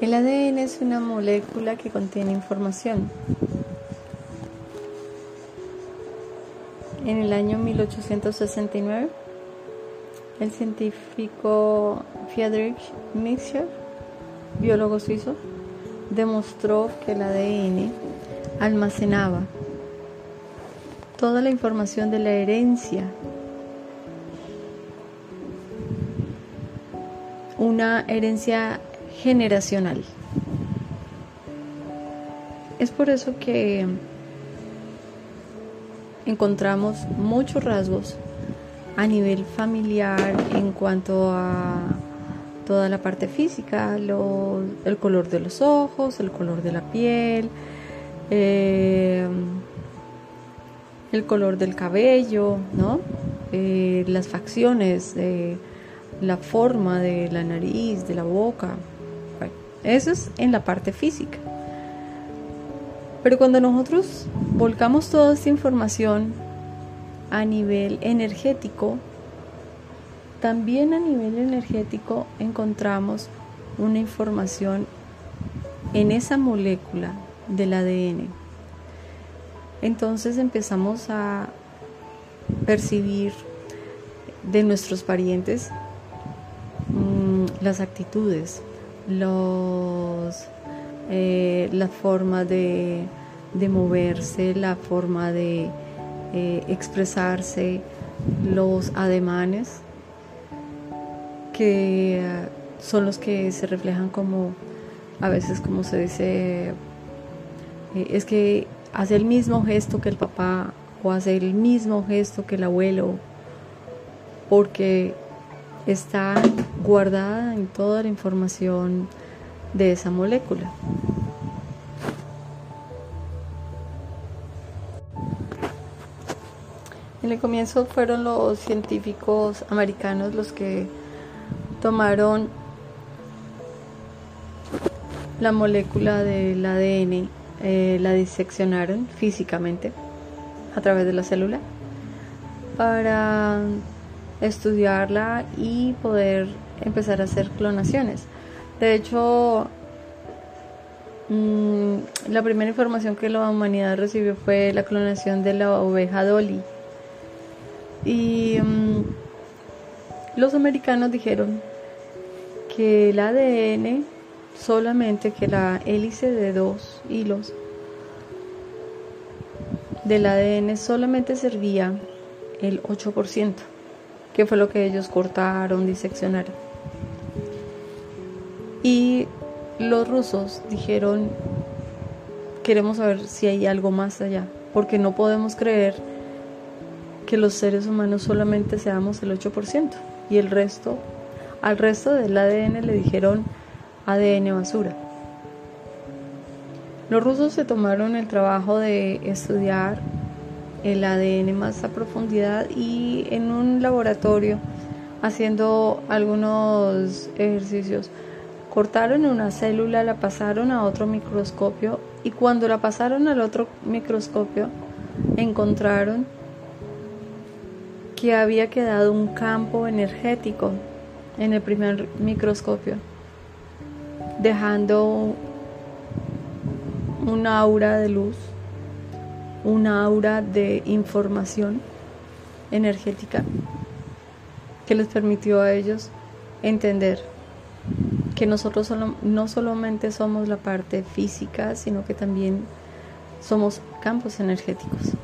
El ADN es una molécula que contiene información. En el año 1869, el científico Friedrich Mixer, biólogo suizo, demostró que el ADN almacenaba toda la información de la herencia, una herencia generacional. Es por eso que encontramos muchos rasgos a nivel familiar en cuanto a toda la parte física, el color de los ojos, el color de la piel, eh, el color del cabello, ¿no? Eh, las facciones, la forma de la nariz, de la boca. Eso es en la parte física. Pero cuando nosotros volcamos toda esta información a nivel energético, también a nivel energético encontramos una información en esa molécula del ADN. Entonces empezamos a percibir de nuestros parientes mm, las actitudes, los, eh, la forma de, moverse, la forma de eh, expresarse, los ademanes, que son los que se reflejan como, a veces como se dice, eh, es que hace el mismo gesto que el papá o hace el mismo gesto que el abuelo, porque está guardada en toda la información de esa molécula. En el comienzo fueron los científicos americanos los que tomaron la molécula del ADN eh, la diseccionaron físicamente a través de la célula para estudiarla y poder empezar a hacer clonaciones. De hecho, mm, la primera información que la humanidad recibió fue la clonación de la oveja Dolly. Y mm, los americanos dijeron que el ADN solamente que la hélice de dos hilos del ADN solamente servía el 8%, que fue lo que ellos cortaron, diseccionaron. Y los rusos dijeron, queremos saber si hay algo más allá, porque no podemos creer que los seres humanos solamente seamos el 8% y el resto, al resto del ADN le dijeron, ADN basura. Los rusos se tomaron el trabajo de estudiar el ADN más a profundidad y en un laboratorio haciendo algunos ejercicios. Cortaron una célula, la pasaron a otro microscopio y cuando la pasaron al otro microscopio encontraron que había quedado un campo energético en el primer microscopio dejando una aura de luz, una aura de información energética que les permitió a ellos entender que nosotros no solamente somos la parte física, sino que también somos campos energéticos.